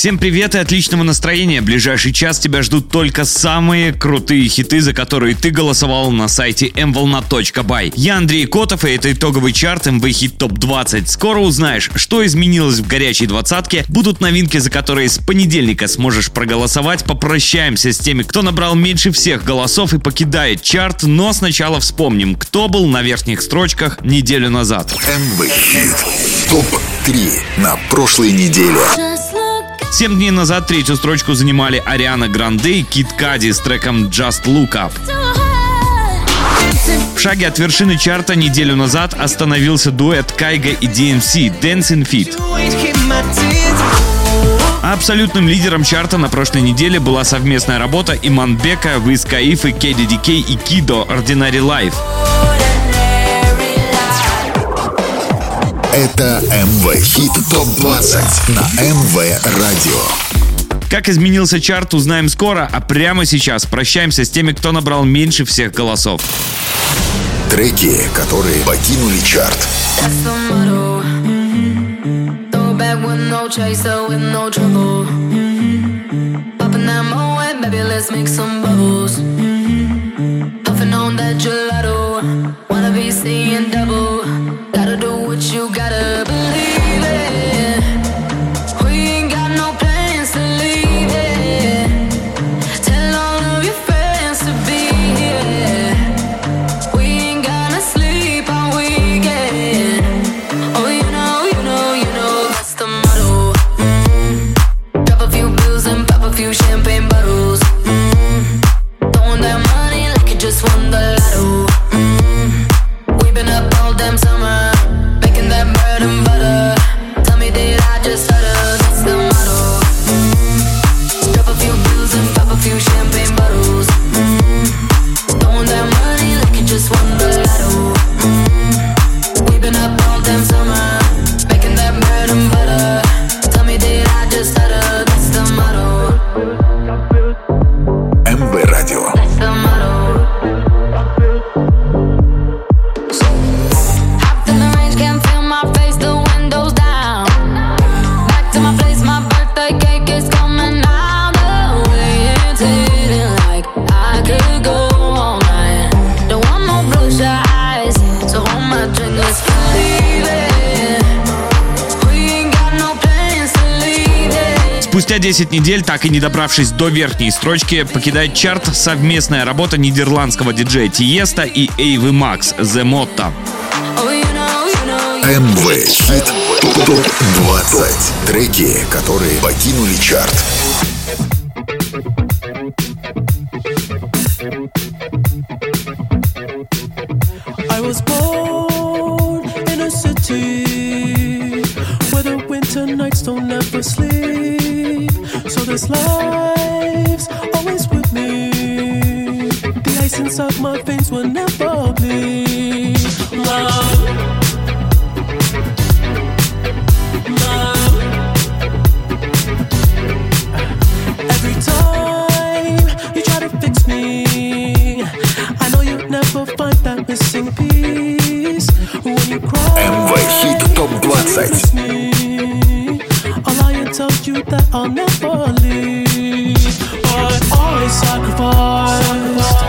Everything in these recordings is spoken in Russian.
Всем привет и отличного настроения. Ближайший час тебя ждут только самые крутые хиты, за которые ты голосовал на сайте mvolna.by. Я Андрей Котов, и это итоговый чарт MV Хит Топ 20. Скоро узнаешь, что изменилось в горячей двадцатке, будут новинки, за которые с понедельника сможешь проголосовать. Попрощаемся с теми, кто набрал меньше всех голосов и покидает чарт, но сначала вспомним, кто был на верхних строчках неделю назад. МВ Хит ТОП-3 на прошлой неделе. Семь дней назад третью строчку занимали Ариана Гранде и Кит Кади с треком Just Look Up. В шаге от вершины чарта неделю назад остановился дуэт Кайга и DMC Dancing Feet. Абсолютным лидером чарта на прошлой неделе была совместная работа Иманбека, Виз Каифы, KDDK и Кидо Ordinary Life. Это МВ Хит ТОП-20 на МВ Радио. Как изменился чарт, узнаем скоро, а прямо сейчас прощаемся с теми, кто набрал меньше всех голосов. Треки, которые покинули чарт. That's the motto. Throw it 10 недель, так и не добравшись до верхней строчки, покидает чарт совместная работа нидерландского диджея Тиеста и Эйвы Макс The Motto. МВ Хит ТОП-20. Треки, которые покинули чарт. I was born in a city where the winter nights don't ever sleep. this lives, always with me. The ice inside my veins will never bleed. Love. Love. Every time you try to fix me, I know you'll never find that missing piece. When you cry, MV Hit Top 20. All I tell you that I'll never sacrifice.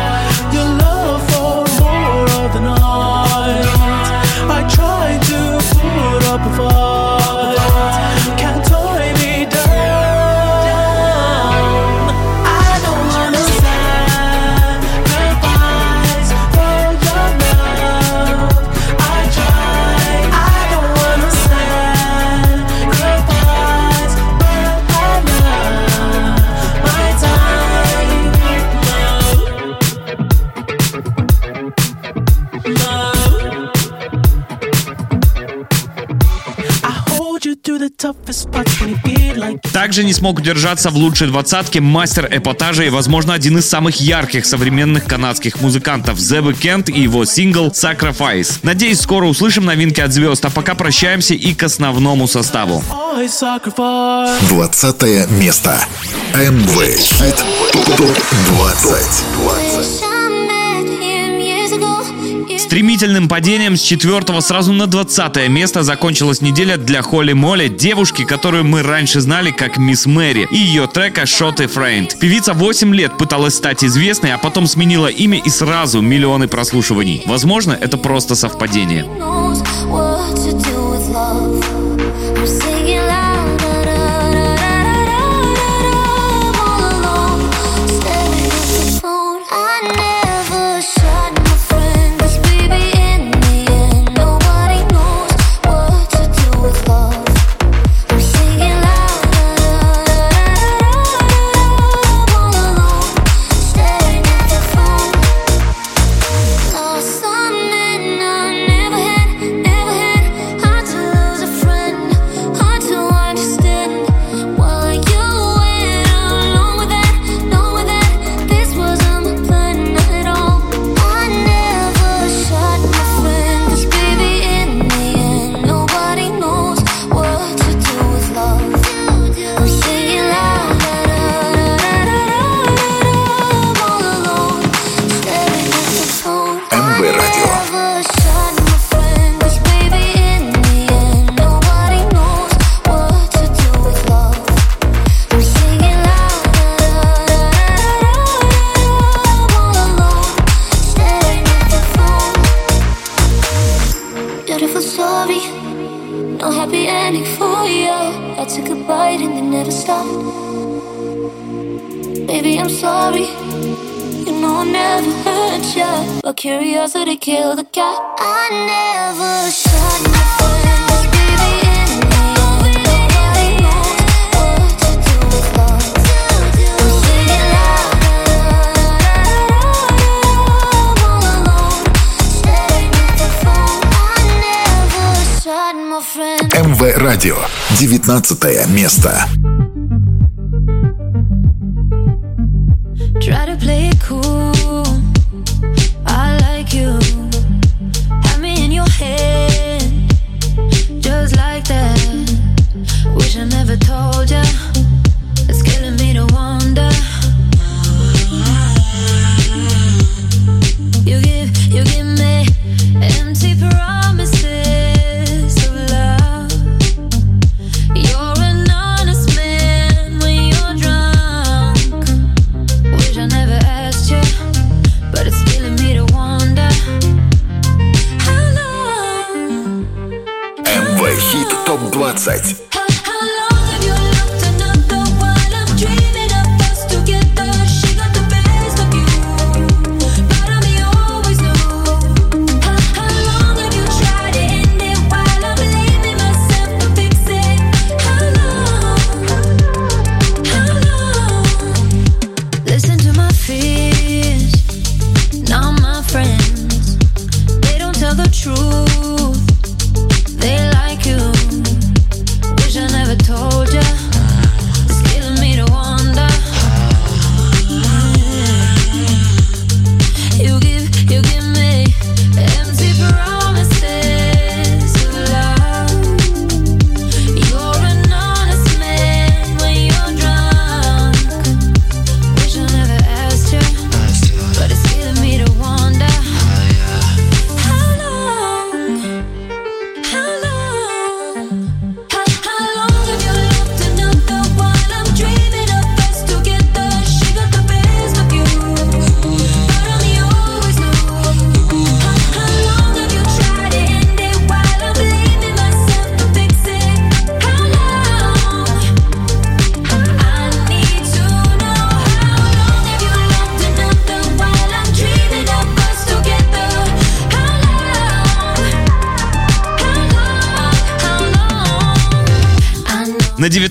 Также не смог удержаться в лучшей двадцатке мастер эпатажа и, возможно, один из самых ярких современных канадских музыкантов The Weeknd и его сингл Sacrifice. Надеюсь, скоро услышим новинки от звезд, а пока прощаемся и к основному составу. 20 место. Хит ТОП 20. Стремительным падением с 4 сразу на 20 место закончилась неделя для Холли Молли, девушки, которую мы раньше знали как Мисс Мэри, и ее трека «Shot и Friend». Певица 8 лет пыталась стать известной, а потом сменила имя и сразу миллионы прослушиваний. Возможно, это просто совпадение. I took a bite and they never stopped. Baby, I'm sorry. You know I never hurt ya, but curiosity killed the cat. I never shot. Радио. 19 место.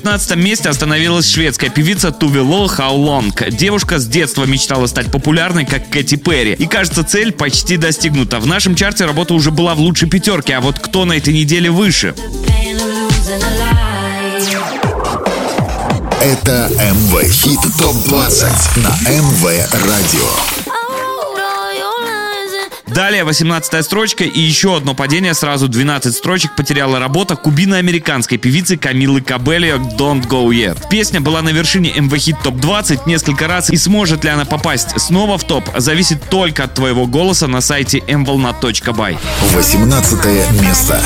19 месте остановилась шведская певица Тувело Хаулонг. Девушка с детства мечтала стать популярной, как Кэти Перри. И кажется, цель почти достигнута. В нашем чарте работа уже была в лучшей пятерке, а вот кто на этой неделе выше? Это МВ Хит ТОП-20 на МВ Радио. Далее 18 строчка и еще одно падение, сразу 12 строчек потеряла работа кубино-американской певицы Камилы Кабелио «Don't Go Yet». Песня была на вершине МВ Хит ТОП-20 несколько раз и сможет ли она попасть снова в топ, зависит только от твоего голоса на сайте mvolna.by. 18 место.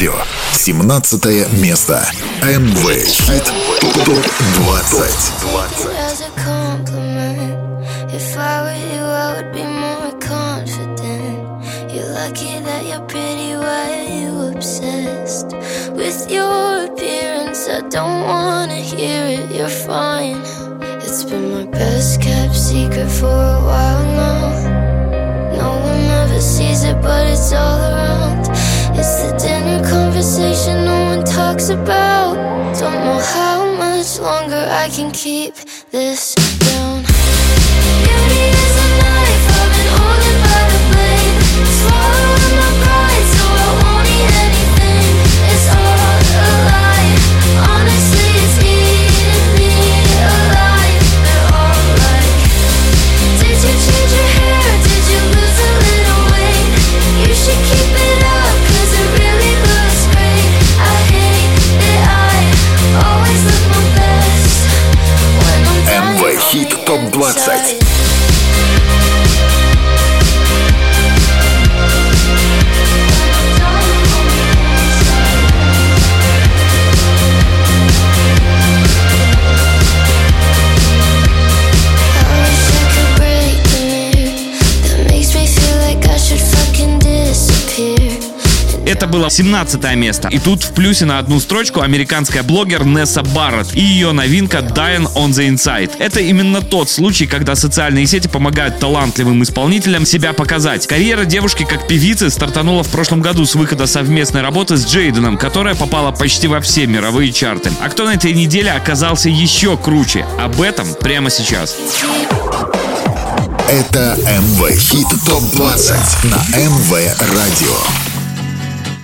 Радио. 17 место. МВ Хит ТОП-20. As a compliment, if I were you, I would be more confident. You're lucky that you're pretty, why are you obsessed with your appearance? I don't wanna hear it, you're fine. It's been my best kept secret for a while now. No one ever sees it, but it's all around. It's the dinner conversation no one talks about. Don't know how much longer I can keep this down. ТОП-20. Это было 17 место. И тут в плюсе на одну строчку американская блогер Несса Барретт и ее новинка Dying on the Inside. Это именно тот случай, когда социальные сети помогают талантливым исполнителям себя показать. Карьера девушки как певицы стартанула в прошлом году с выхода совместной работы с Джейденом, которая попала почти во все мировые чарты. А кто на этой неделе оказался еще круче? Об этом прямо сейчас. Это МВ Хит ТОП-20 на МВ Радио.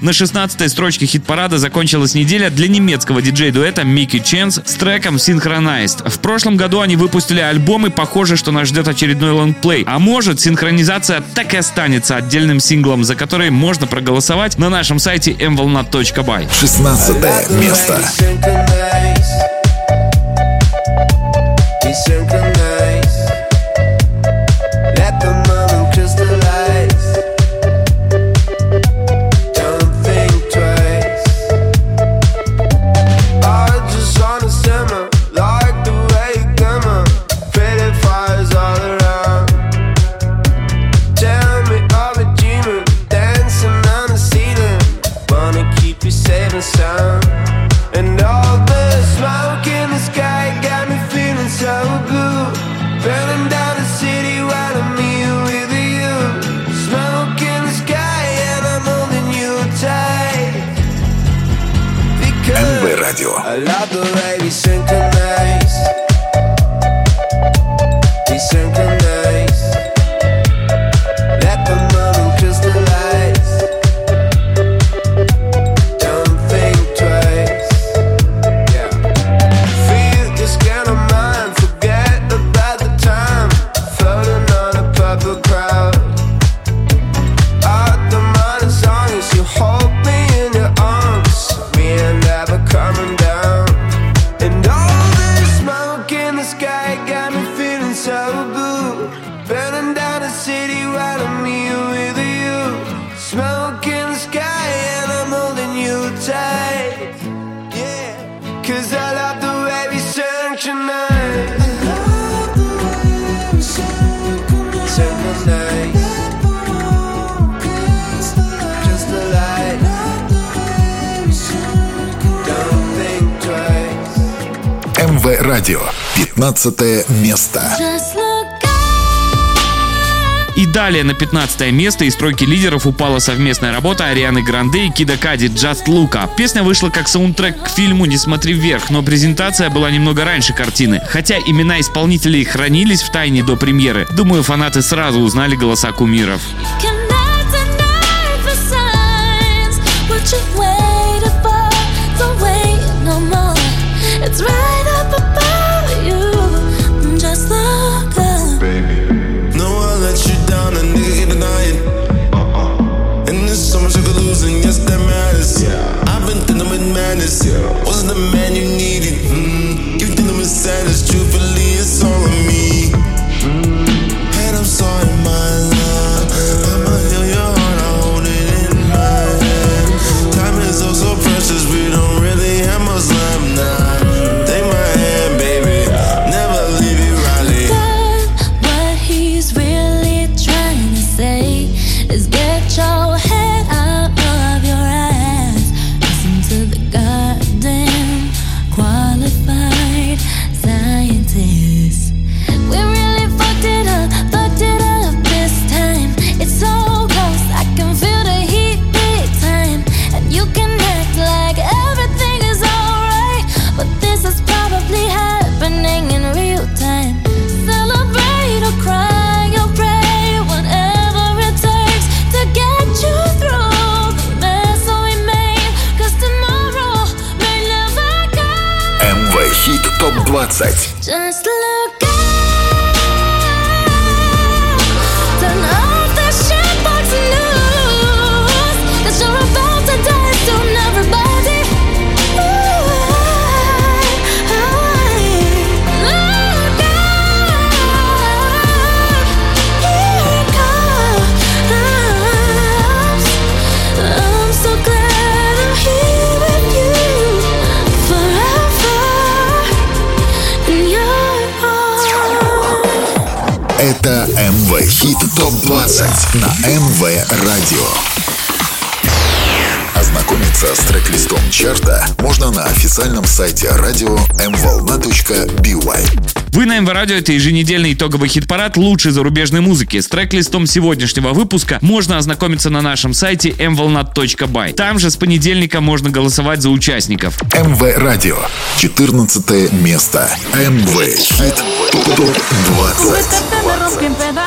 На 16 строчке хит-парада закончилась неделя для немецкого диджей-дуэта Микки Ченс с треком Synchronized. В прошлом году они выпустили альбом и похоже, что нас ждет очередной лонгплей. А может, синхронизация так и останется отдельным синглом, за который можно проголосовать на нашем сайте mvolna.by. 16 место. Synchronized. Радио. 15 место. И далее на 15 место из тройки лидеров упала совместная работа Арианы Гранде и Кида Кади «Just Luca». Песня вышла как саундтрек к фильму «Не смотри вверх», но презентация была немного раньше картины. Хотя имена исполнителей хранились в тайне до премьеры, думаю, фанаты сразу узнали голоса кумиров. Cannot 20. МВ Хит ТОП 20 на МВ Радио. Ознакомиться с трек-листом чарта можно на официальном сайте радио mvolna.by. Вы на МВ Радио, это еженедельный итоговый хит-парад лучшей зарубежной музыки. С трек-листом сегодняшнего выпуска можно ознакомиться на нашем сайте mvolnat.by. Там же с понедельника можно голосовать за участников. МВ Радио. 14 место. МВ Хит ТОП 20.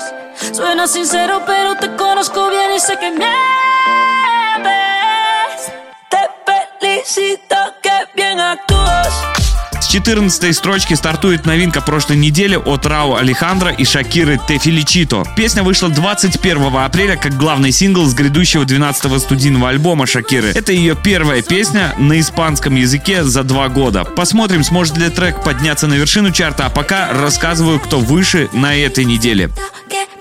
Suena sincero, pero te conozco bien y sé que mientes. Te felicito que bien actúas. С 14 строчки стартует новинка прошлой недели от Рау Алехандро и Шакиры Те Феличито. Песня вышла 21 апреля как главный сингл с грядущего 12-го студийного альбома Шакиры. Это ее первая песня на испанском языке за два года. Посмотрим, сможет ли трек подняться на вершину чарта, а пока рассказываю, кто выше на этой неделе.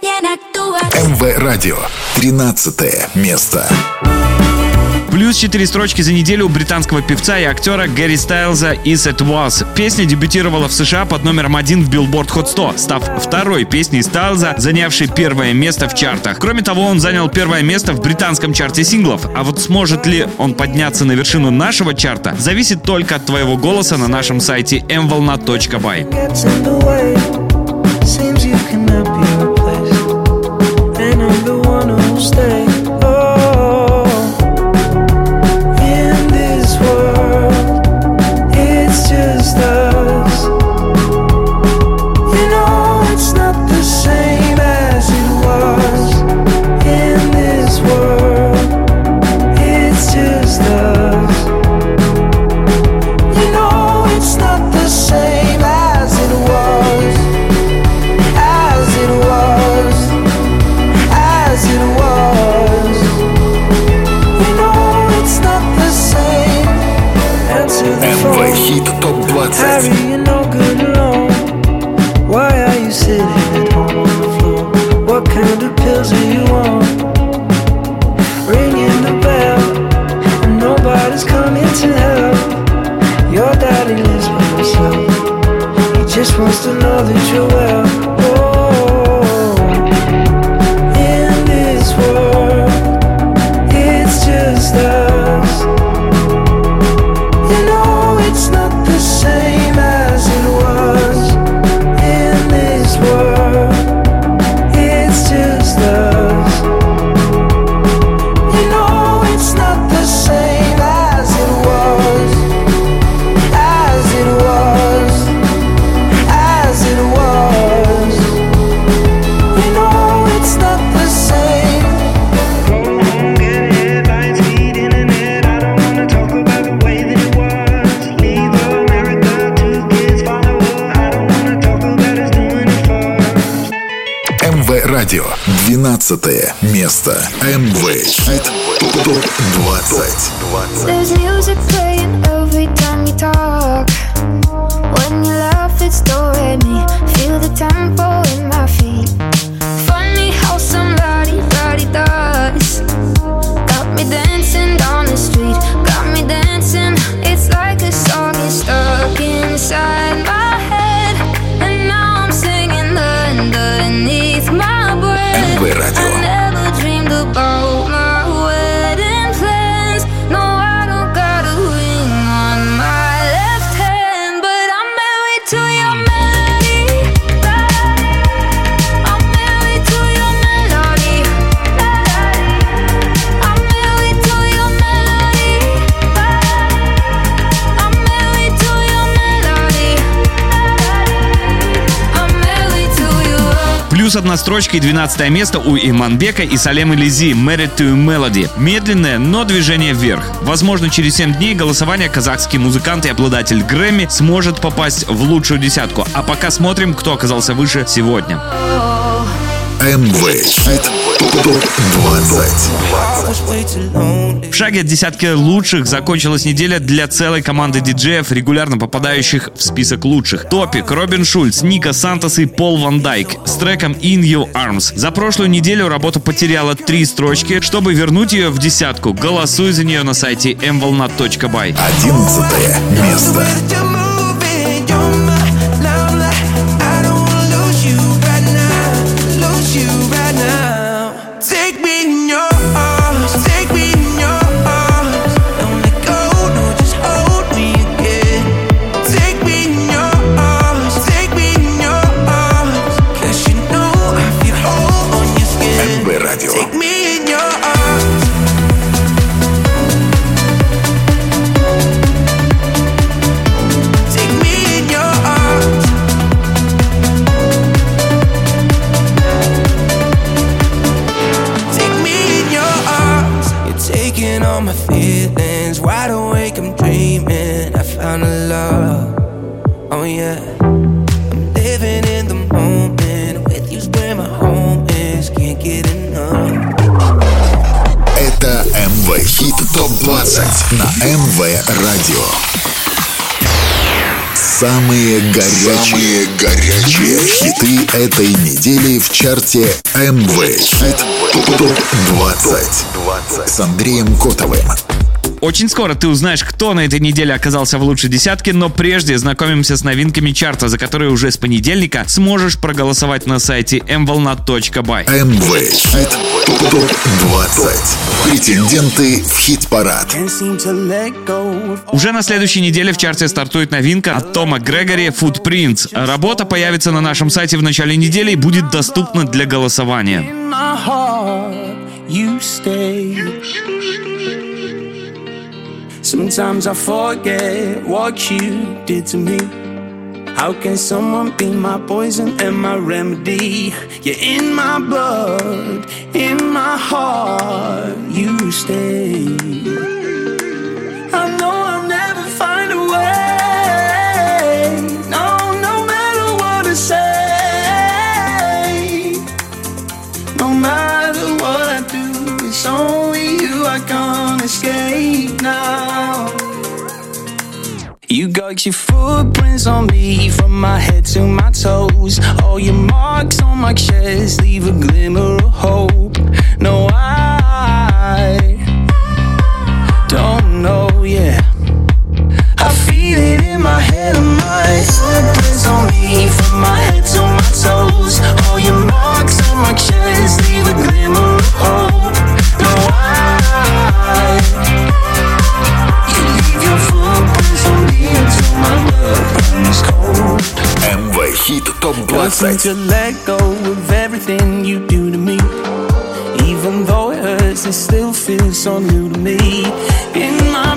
МВ Радио. 13 место. Плюс 4 строчки за неделю у британского певца и актера Гэри Стайлза «Is It Was». Песня дебютировала в США под номером один в Billboard Hot 100, став второй песней Стайлза, занявшей первое место в чартах. Кроме того, он занял первое место в британском чарте синглов. А вот сможет ли он подняться на вершину нашего чарта, зависит только от твоего голоса на нашем сайте mvolna.by. 15 место. МВ Хит ТОП 20. 20. Плюс одна строчка и 12 место у Иманбека и Салем Лизи «Married to Melody». Медленное, но движение вверх. Возможно, через 7 дней голосования казахский музыкант и обладатель Грэмми сможет попасть в лучшую десятку. А пока смотрим, кто оказался выше сегодня. МВ Хит ТОП 20. В шаге от десятки лучших закончилась неделя для целой команды диджеев, регулярно попадающих в список лучших. Топик, Робин Шульц, Ника Сантос и Пол Ван Дайк с треком In Your Arms. За прошлую неделю работа потеряла три строчки. Чтобы вернуть ее в десятку, голосуй за нее на сайте mvolna.by. 11 место. Самые горячие, горячие. Хиты этой недели в чарте МВ ТОП 20 с Андреем Котовым. Очень скоро ты узнаешь, кто на этой неделе оказался в лучшей десятке, но прежде знакомимся с новинками чарта, за которые уже с понедельника сможешь проголосовать на сайте mvolna.by. МВ Хит ТОП 20 Претенденты в хит-парад. Уже на следующей неделе в чарте стартует новинка от Тома Грегори «Footprints». Работа появится на нашем сайте в начале недели и будет доступна для голосования. My heart, you stay. Sometimes I forget what you did to me. How can someone be my poison and my remedy? You're in my blood, in my heart, you stay. I know I'll never find a way. No, no matter what I say. No matter what I do, it's only you I can't escape now. You got your footprints on me from my head to my toes. All your marks on my chest leave a glimmer of hope. No, I don't know, yeah. I feel it in my head and my footprints on me from my head to my toes. All your marks on my chest I хит ТОП-20 to let go of everything you do to me. Even though it hurts, it still feels so new to me. In my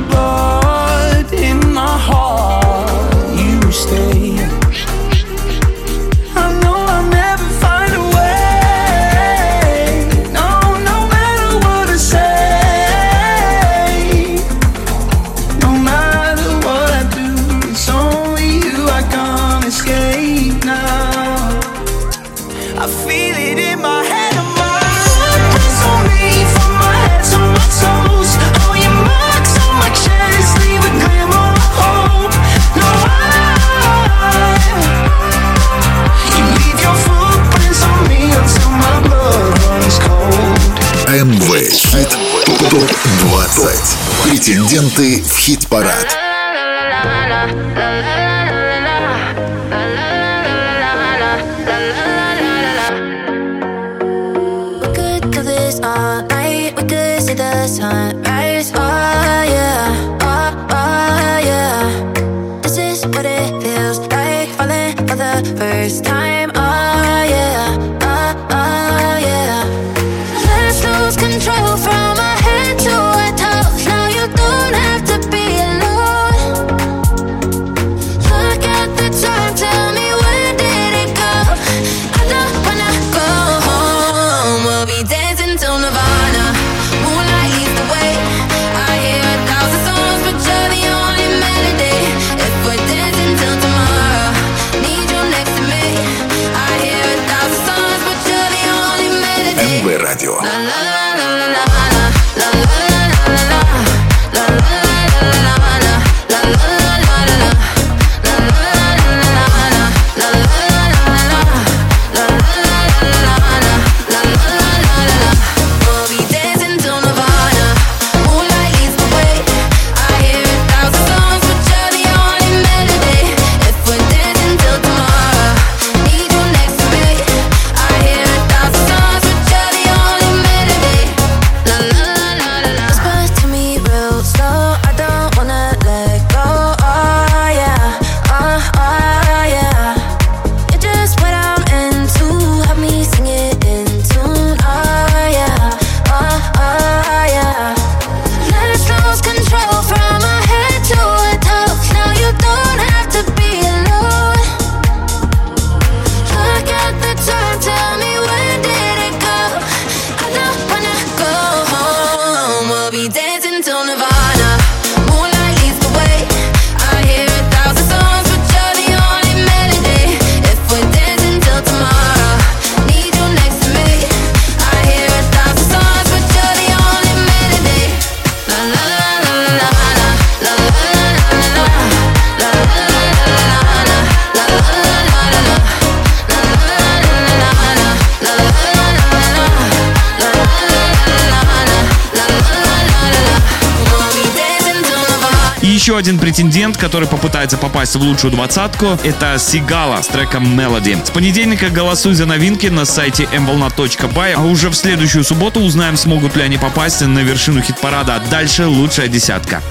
который попытается попасть в лучшую двадцатку, это Сигала с треком Melody. С понедельника голосуй за новинки на сайте mvolna.by, а уже в следующую субботу узнаем, смогут ли они попасть на вершину хит-парада. Дальше лучшая десятка.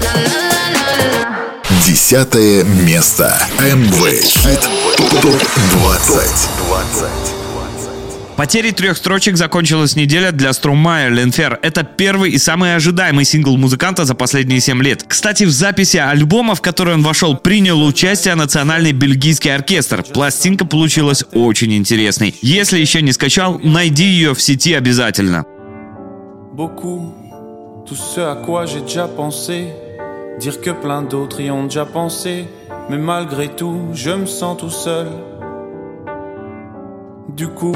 Десятое место. МВ. Хит ТОП-20. 20. Потерей трех строчек закончилась неделя для Струмая Ленфер. Это первый и самый ожидаемый сингл музыканта за последние семь лет. Кстати, в записи альбома, в который он вошел, принял участие национальный бельгийский оркестр. Пластинка получилась очень интересной. Если еще не скачал, найди ее в сети обязательно. Du coup,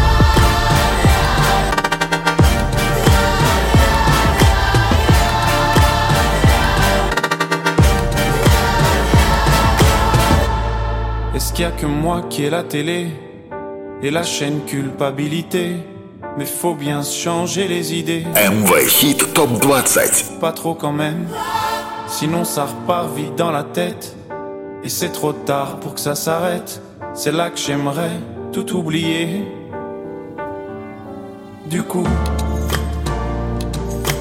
Est-ce qu'il y a que moi qui ai la télé et la chaîne culpabilité? Mais faut bien changer les idées. MV Hit Top 20. Pas trop quand même, sinon ça repart vite dans la tête. Et c'est trop tard pour que ça s'arrête. C'est là que j'aimerais tout oublier. Du coup,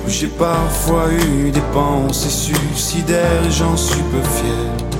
j'ai parfois eu des pensées suicidaires et j'en suis peu fier.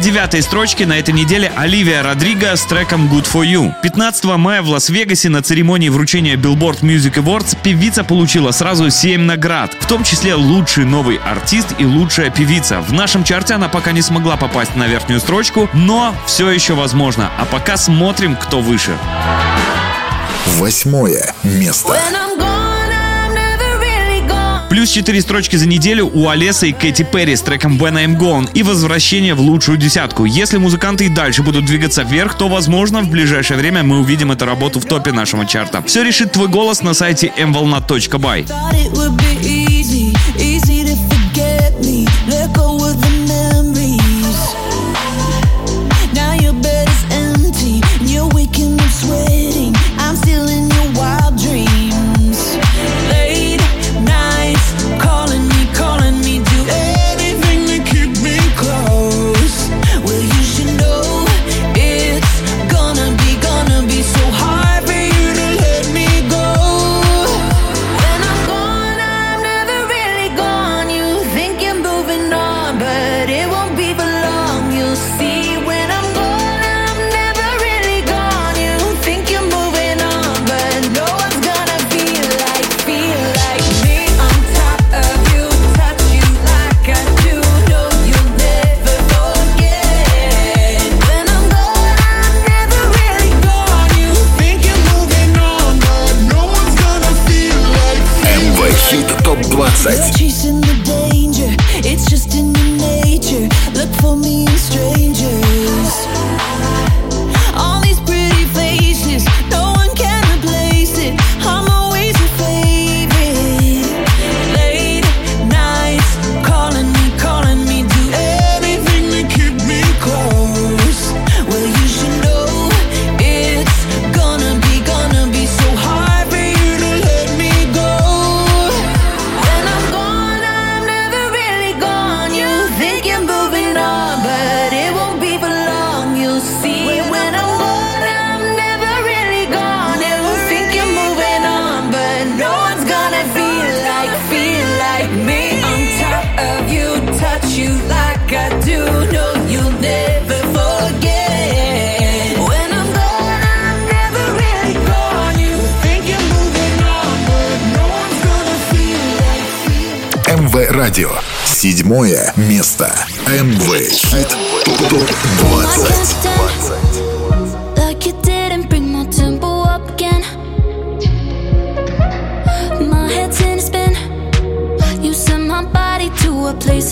девятой строчке на этой неделе Оливия Родриго с треком Good For You. 15 мая в Лас-Вегасе на церемонии вручения Billboard Music Awards певица получила сразу 7 наград, в том числе лучший новый артист и лучшая певица. В нашем чарте она пока не смогла попасть на верхнюю строчку, но все еще возможно. А пока смотрим, кто выше. Восьмое место. Плюс 4 строчки за неделю у Олеса и Кэти Перри с треком When I'm Gone и возвращение в лучшую десятку. Если музыканты и дальше будут двигаться вверх, то, возможно, в ближайшее время мы увидим эту работу в топе нашего чарта. Все решит твой голос на сайте mvolna.by. Let go of the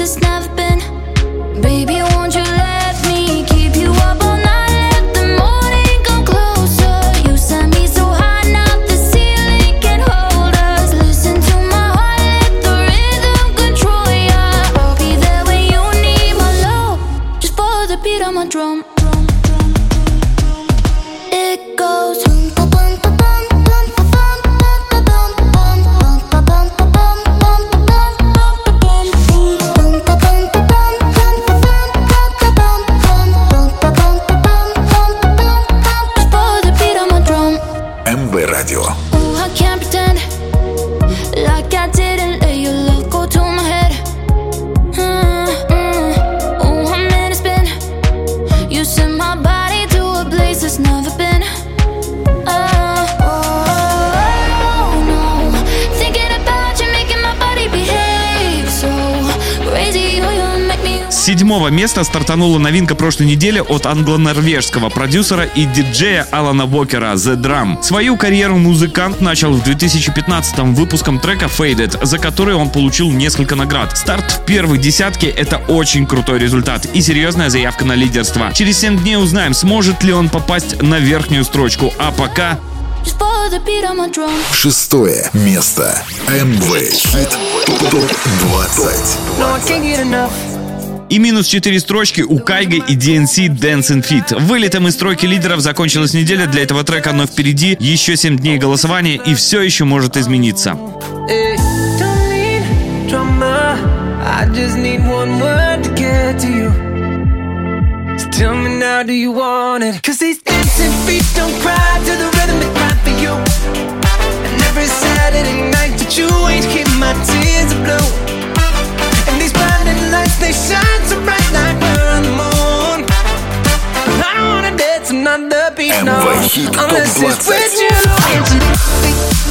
just never been. Baby, седьмого места стартанула новинка прошлой недели от англо-норвежского продюсера и диджея Алана Вокера The Drum. Свою карьеру музыкант начал в 2015-м выпуском трека Faded, за который он получил несколько наград. Старт в первой десятке — это очень крутой результат и серьезная заявка на лидерство. Через 7 дней узнаем, сможет ли он попасть на верхнюю строчку, а пока. Шестое место. МВ Хит ТОП-20. И минус 4 строчки у Кайга и DNC Dancing Fit. Вылетом из стройки лидеров закончилась неделя для этого трека, но впереди еще 7 дней голосования и все еще может измениться. And every Saturday night that you ain't keep my tears blue. And lights, they shine so bright like we're on the moon. I don't wanna dance another beat, no. MV Hit Top Unless it's 20. with you.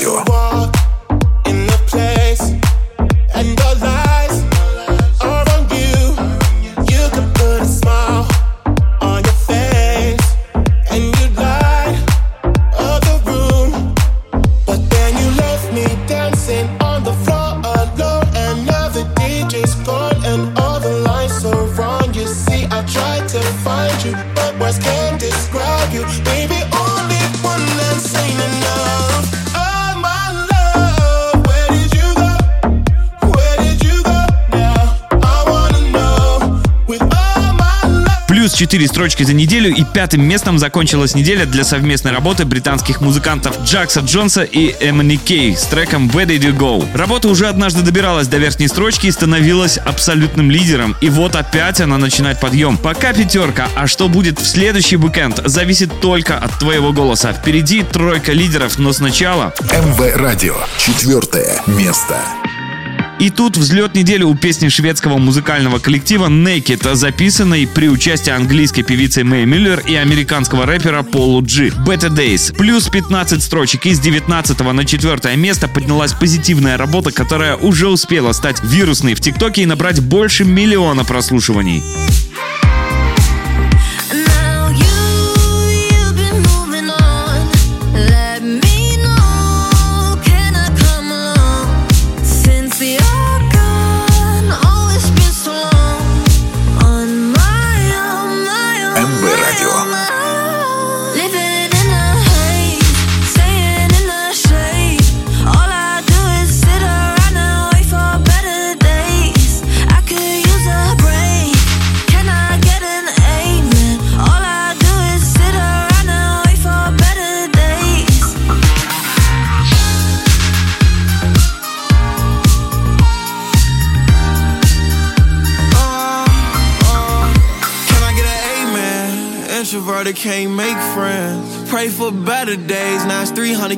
МВ Плюс 4 строчки за неделю и пятым местом закончилась неделя для совместной работы британских музыкантов Джакса Джонса и Эмони Кей с треком Where Did You Go. Работа уже однажды добиралась до верхней строчки и становилась абсолютным лидером. И вот опять она начинает подъем. Пока пятерка, а что будет в следующий уикенд, зависит только от твоего голоса. Впереди тройка лидеров, но сначала МВ Радио. Четвертое место. И тут взлет недели у песни шведского музыкального коллектива Naked, записанной при участии английской певицы Мэй Миллер и американского рэпера Полу Джи. Better Days. Плюс 15 строчек из 19 на 4 место поднялась позитивная работа, которая уже успела стать вирусной в ТикТоке и набрать больше миллиона прослушиваний.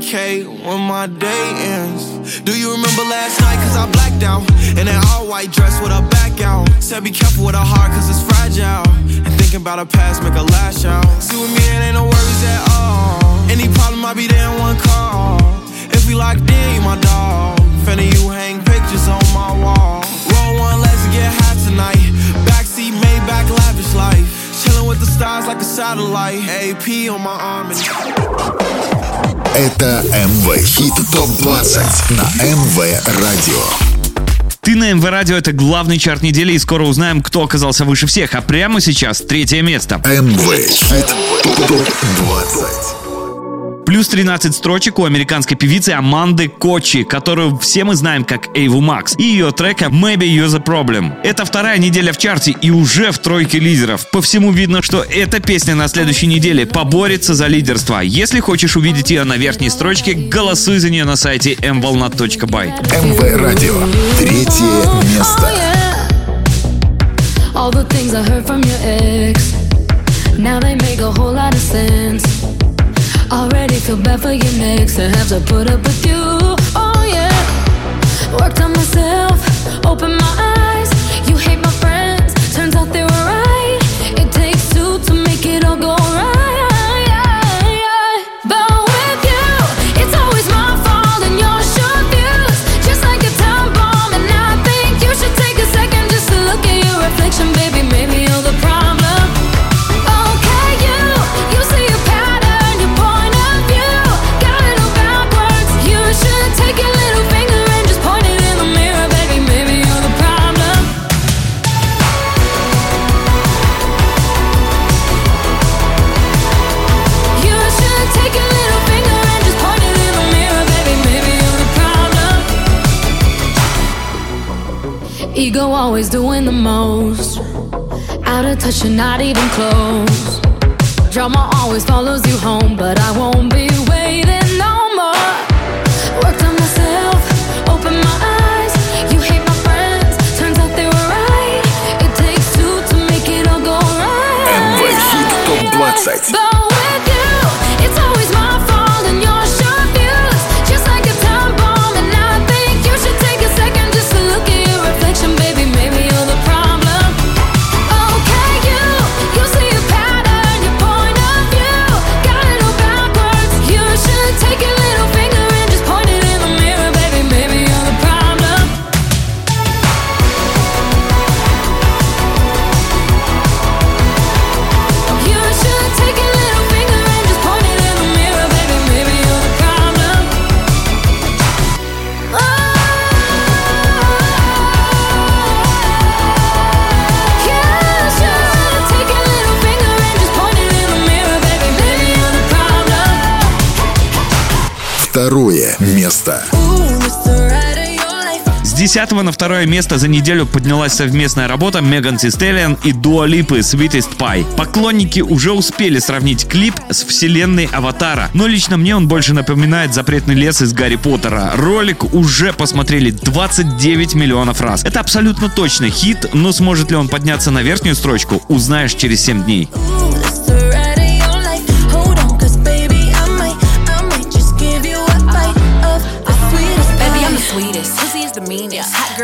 300k when my day ends. Do you remember last night? Cause I blacked out. In an all white dress with a back out. Said be careful with a heart cause it's fragile. And thinking about a past make a lash out. See with me, it ain't no worries at all. Any problem, I'll be there in one call. If we locked in, you my dog. Finna you hang pictures on my wall. Roll one, let's get high tonight. Backseat, the stars like a satellite. AP on my arm and. Это МВ Хит ТОП-20 на МВ Радио. Ты на МВ Радио это главный чарт недели и скоро узнаем, кто оказался выше всех. А прямо сейчас третье место. МВ Хит ТОП-20. Плюс 13 строчек у американской певицы Аманды Кочи, которую все мы знаем как Эйву Макс, и ее трека Maybe You're the Problem. Это вторая неделя в чарте и уже в тройке лидеров. По всему видно, что эта песня на следующей неделе поборется за лидерство. Если хочешь увидеть ее на верхней строчке, голосуй за нее на сайте mvolnat.by. МВ Радио. Третье место. Oh. All the things I heard from your ex. Feel bad for your next I have to put up with you. Touch, you're not even close. Drama always follows you home, but I won't 10 на второе место за неделю поднялась совместная работа Меган Stallion и Дуа Липы Sweetest Pie. Поклонники уже успели сравнить клип с вселенной Аватара, но лично мне он больше напоминает запретный лес из Гарри Поттера. Ролик уже посмотрели 29 миллионов раз. Это абсолютно точно хит, но сможет ли он подняться на верхнюю строчку, узнаешь через 7 дней.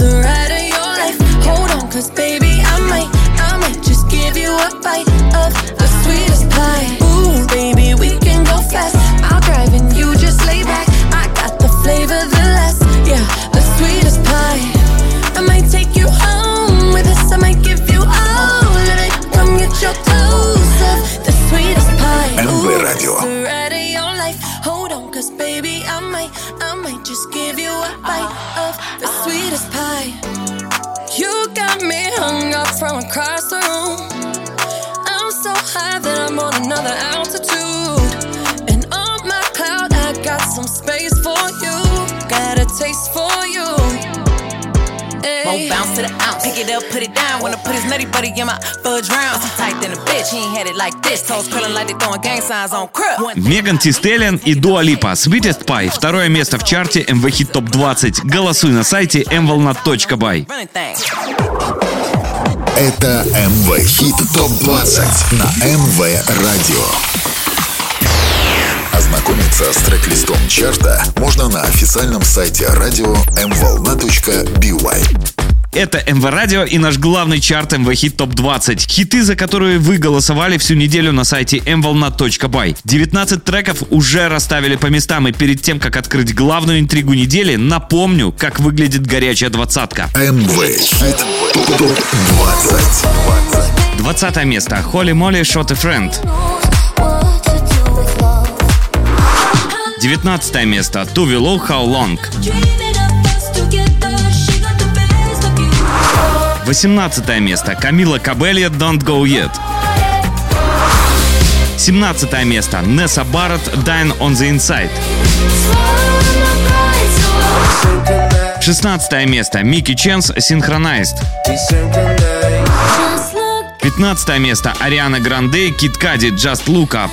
the ride of your life. Hold on, cause baby, I might, I might just give you a bite of the sweetest pie. Ooh, baby, we can go fast. Меган Ти Стеллиан и Дуа Липа Sweetest Pie. Второе место в чарте МВ Хит Топ 20. Голосуй на сайте mvolna.by. Это МВ Хит ТОП-20 на МВ Радио. Ознакомиться с трек-листом чарта можно на официальном сайте радио mvolna.by. Это МВ Радио и наш главный чарт МВ Хит Топ 20. Хиты, за которые вы голосовали всю неделю на сайте mvolna.by. 19 треков уже расставили по местам, и перед тем, как открыть главную интригу недели, напомню, как выглядит горячая двадцатка. МВ Хит ТОП-20. 20 место. Холли Молли Shot a Friend. 19 место. Low How Long. 18 место. Камила Кабелья Don't Go Yet. 17 место. Несса Барретт Dine on the Inside. 16 место. Микки Ченс Synchronized. 15 место. Ариана Гранде Кит Кади Just Look Up.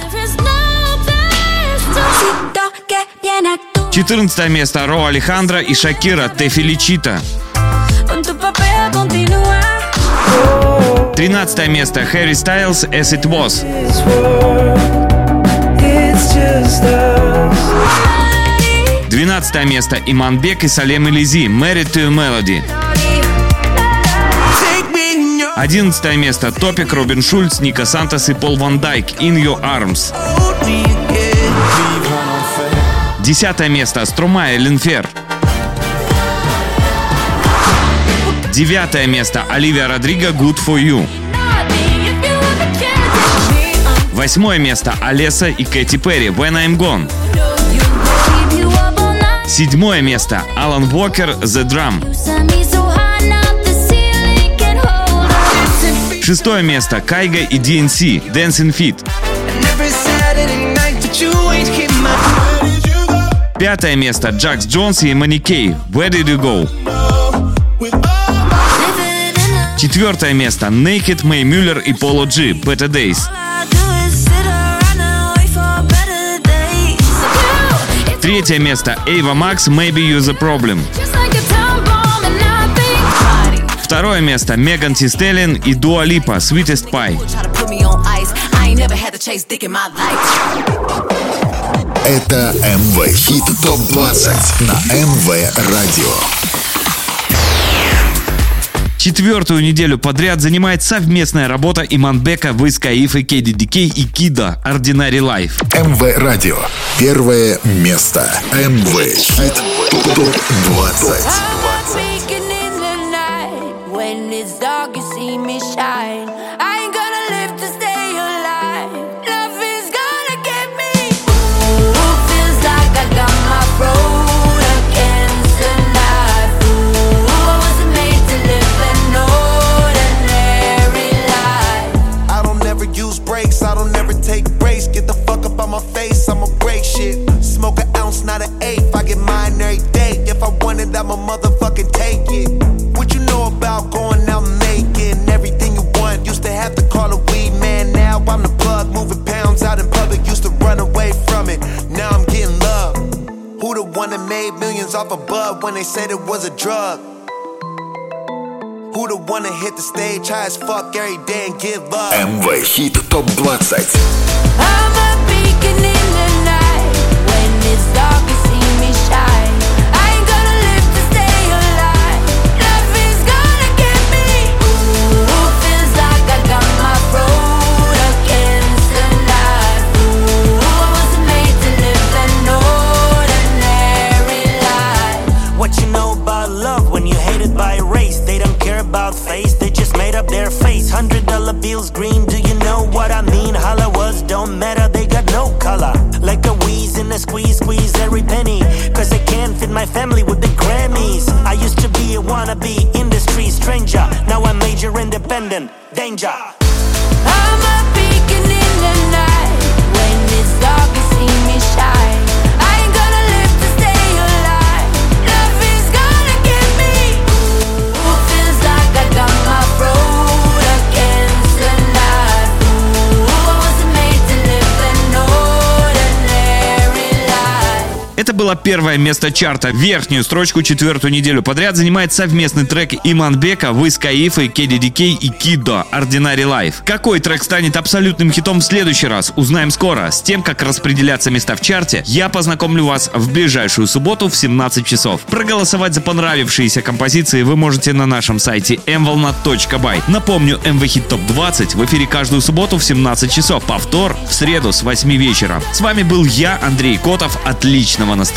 14 место. Ро Алехандро и Шакира Те Феличита. 13 место. Harry Styles As It Was. 12 место. Иманбек и Салем Элизи Married to Melody. 11 место. Топик, Робин Шульц, Ника Сантос и Пол Ван Дайк In Your Arms. 10 место. Струмая Линфер. Девятое место. Оливия Родриго Good For You. Восьмое место. Олеса и Кэти Перри When I'm Gone. Седьмое место. Алан Уокер The Drum. Шестое место. Кайга и DNC Dancing Feet. Пятое место. Джакс Джонс и Маникей Where Did You Go. Четвертое место. Naked, Мэй Мюллер и Поло Джи Better Days. Третье место. Эйва Макс Maybe You The Problem. Второе место. Меган Ти Стеллин и Дуа Липа Sweetest Pie. Это МВ Хит ТОП-20 на МВ Радио. Четвертую неделю подряд занимает совместная работа Иманбека, Виз Каифа, KDDK и Кида Ordinary Life. МВ Радио. Первое место. МВ Хит ТОП-20. Speaking in the night, when it's dark, you see me shine. I'ma motherfucking take it. What you know about going out making everything you want? Used to have to call a weed man, now I'm the plug, moving pounds out in public. Used to run away from it, now I'm getting love. Who the one that made millions off a of bud when they said it was a drug? Who the one that hit the stage high as fuck every day and give up? MV Хит ТОП 20 I'm a beacon in the night when it's dark bills green, do you know what I mean? Holla was don't matter, they got no color. Like a wheeze in a squeeze, squeeze every penny. Cause I can't fit my family with the Grammys. I used to be a wannabe industry stranger. Now I'm major independent. Danger. Было первое место чарта. Верхнюю строчку четвертую неделю подряд занимает совместный трек Иманбека, Вы с Каифой, KDDK и Кидо Ordinary Life. Какой трек станет абсолютным хитом в следующий раз, узнаем скоро. С тем, как распределяться места в чарте, я познакомлю вас в ближайшую субботу в 17 часов. Проголосовать за понравившиеся композиции вы можете на нашем сайте mvolna.by. Напомню, MV Hit Top 20 в эфире каждую субботу в 17 часов. Повтор в среду с 8 вечера. С вами был я, Андрей Котов. Отличного настроения